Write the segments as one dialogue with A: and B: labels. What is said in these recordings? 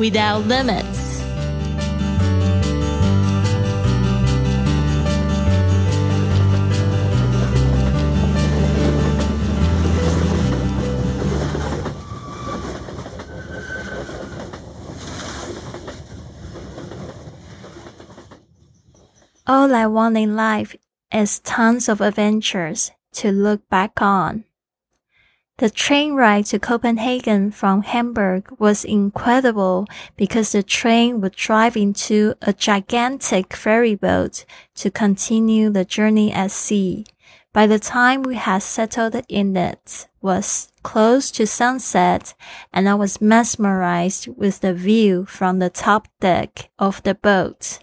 A: without limits. All I want in life is tons of adventures to look back on. The train ride to Copenhagen from Hamburg was incredible because the train would drive into a gigantic ferry boat to continue the journey at sea. By the time we had settled in it was close to sunset and I was mesmerized with the view from the top deck of the boat.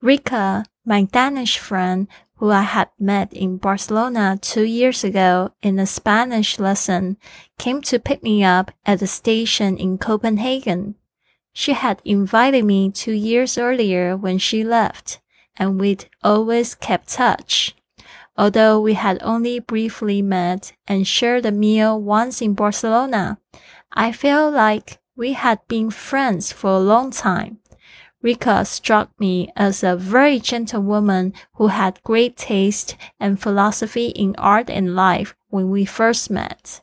A: Rika, my Danish friend, who I had met in Barcelona two years ago in a Spanish lesson, came to pick me up at the station in Copenhagen. She had invited me two years earlier when she left, and we'd always kept touch. Although we had only briefly met and shared a meal once in Barcelona, I felt like we had been friends for a long time. Rika struck me as a very gentle woman who had great taste and philosophy in art and life when we first met.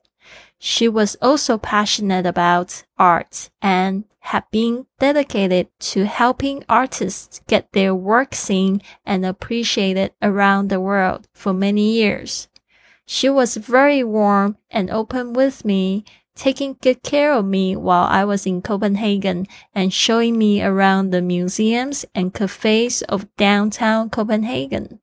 A: She was also passionate about art and had been dedicated to helping artists get their work seen and appreciated around the world for many years. She was very warm and open with me taking good care of me while I was in Copenhagen and showing me around the museums and cafes of downtown Copenhagen.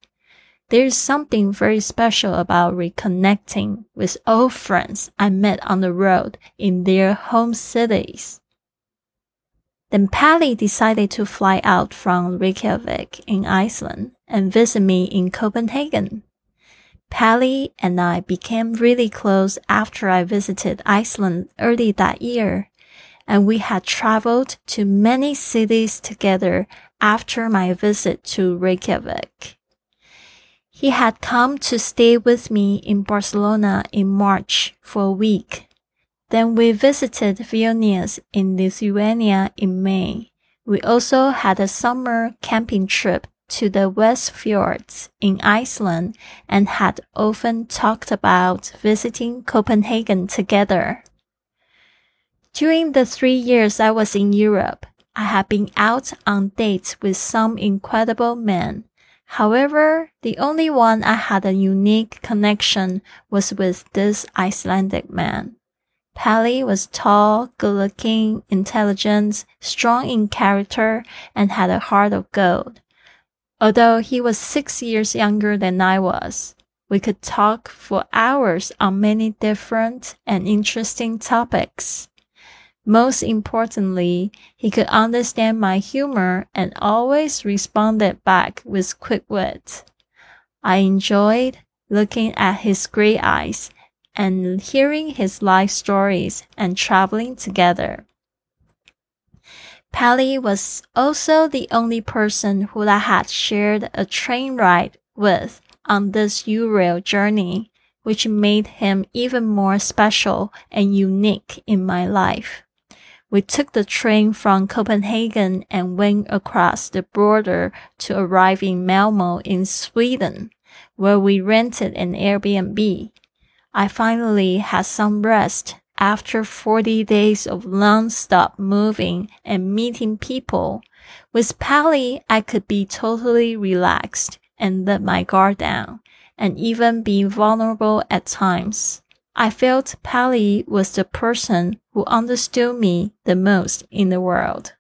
A: There's something very special about reconnecting with old friends I met on the road in their home cities. Then Pally decided to fly out from Reykjavik in Iceland and visit me in Copenhagen. Pally and I became really close after I visited Iceland early that year, and we had traveled to many cities together after my visit to Reykjavik. He had come to stay with me in Barcelona in March for a week. Then we visited Vilnius in Lithuania in May. We also had a summer camping trip to the West Fjords in Iceland and had often talked about visiting Copenhagen together. During the three years I was in Europe, I had been out on dates with some incredible men. However, the only one I had a unique connection was with this Icelandic man. Pally was tall, good looking, intelligent, strong in character, and had a heart of gold. Although he was six years younger than I was, we could talk for hours on many different and interesting topics. Most importantly, he could understand my humor and always responded back with quick wit. I enjoyed looking at his gray eyes and hearing his life stories and traveling together. Pally was also the only person who I had shared a train ride with on this Eurail journey, which made him even more special and unique in my life. We took the train from Copenhagen and went across the border to arrive in Malmo in Sweden, where we rented an Airbnb. I finally had some rest after 40 days of non-stop moving and meeting people, With Pally, I could be totally relaxed and let my guard down and even be vulnerable at times. I felt Pally was the person who understood me the most in the world.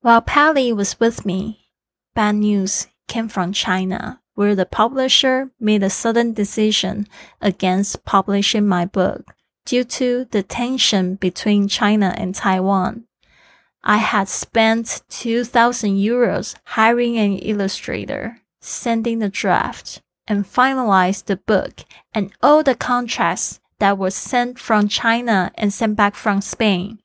A: While Pally was with me, bad news came from China, where the publisher made a sudden decision against publishing my book due to the tension between China and Taiwan. I had spent 2,000 euros hiring an illustrator, sending the draft, and finalized the book and all the contracts that were sent from China and sent back from Spain.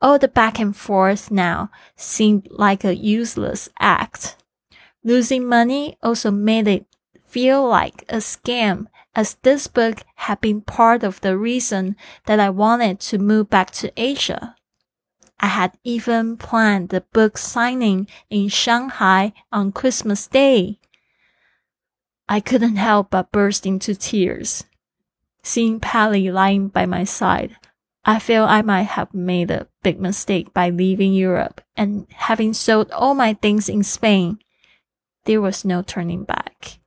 A: All the back and forth now seemed like a useless act. Losing money also made it feel like a scam as this book had been part of the reason that I wanted to move back to Asia. I had even planned the book signing in Shanghai on Christmas Day. I couldn't help but burst into tears. Seeing Pally lying by my side, I feel I might have made a big mistake by leaving Europe and having sold all my things in Spain. There was no turning back.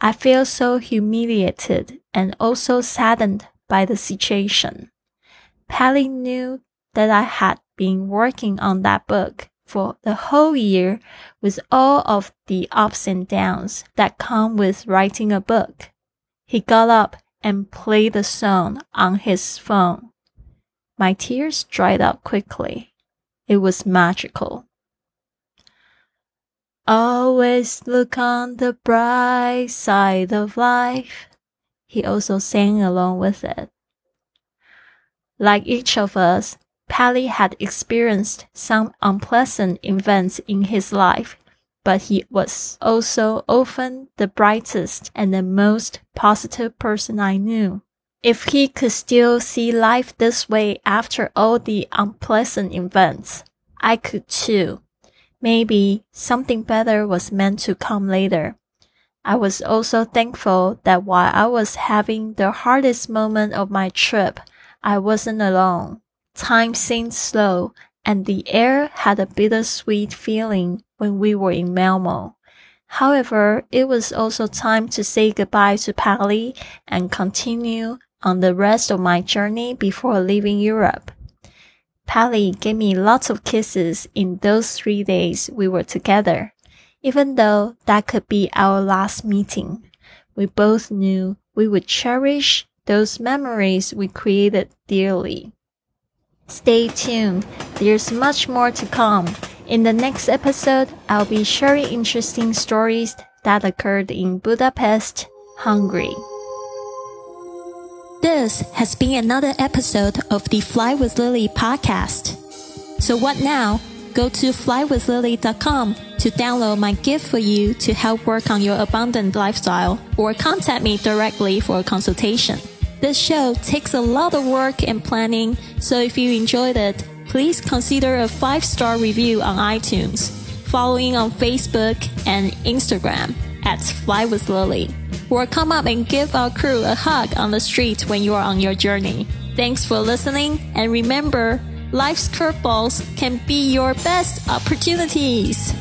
A: I feel so humiliated and also saddened by the situation. Pally knew that I had been working on that book for the whole year with all of the ups and downs that come with writing a book. He got up and played the song on his phone. My tears dried up quickly. It was magical. Always look on the bright side of life. He also sang along with it. Like each of us, Pally had experienced some unpleasant events in his life, but he was also often the brightest and the most positive person I knew. If he could still see life this way after all the unpleasant events, I could too. Maybe something better was meant to come later. I was also thankful that while I was having the hardest moment of my trip, I wasn't alone. Time seemed slow, and the air had a bittersweet feeling when we were in Malmo. However, it was also time to say goodbye to Pally and continue on the rest of my journey before leaving Europe. Pally gave me lots of kisses in those three days we were together. Even though that could be our last meeting, we both knew we would cherish those memories we created dearly. Stay tuned. There's much more to come. In the next episode, I'll be sharing interesting stories that occurred in Budapest, Hungary. This has been another episode of the Fly with Lily podcast. So what now? Go to flywithlily.com to download my gift for you to help work on your abundant lifestyle or contact me directly for a consultation. This show takes a lot of work and planning, so if you enjoyed it, please consider a five star review on iTunes, following on Facebook and Instagram at Fly with Lily, or come up and give our crew a hug on the street when you are on your journey. Thanks for listening, and remember, life's curveballs can be your best opportunities.